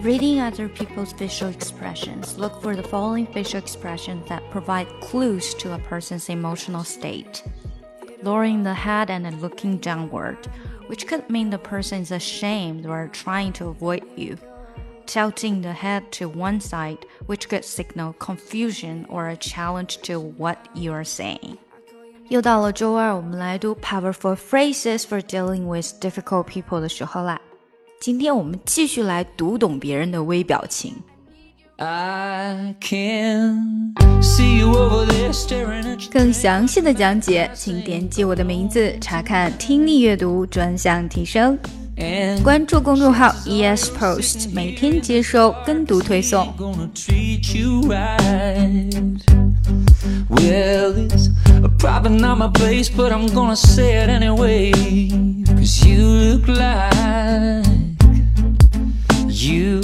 reading other people's facial expressions, look for the following facial expressions that provide clues to a person's emotional state. Lowering the head and looking downward, which could mean the person is ashamed or trying to avoid you. Tilting the head to one side, which could signal confusion or a challenge to what you are saying. 又到了周二，我们来读 powerful phrases for dealing with difficult people 的时候啦。 今天我们继续来读懂别人的微表情。更详细的讲解，请点击我的名字查看听力阅读专项提升。关注公众号 ES Post，每天接收跟读推送。Well, it's probably not my place, but I'm gonna say it anyway.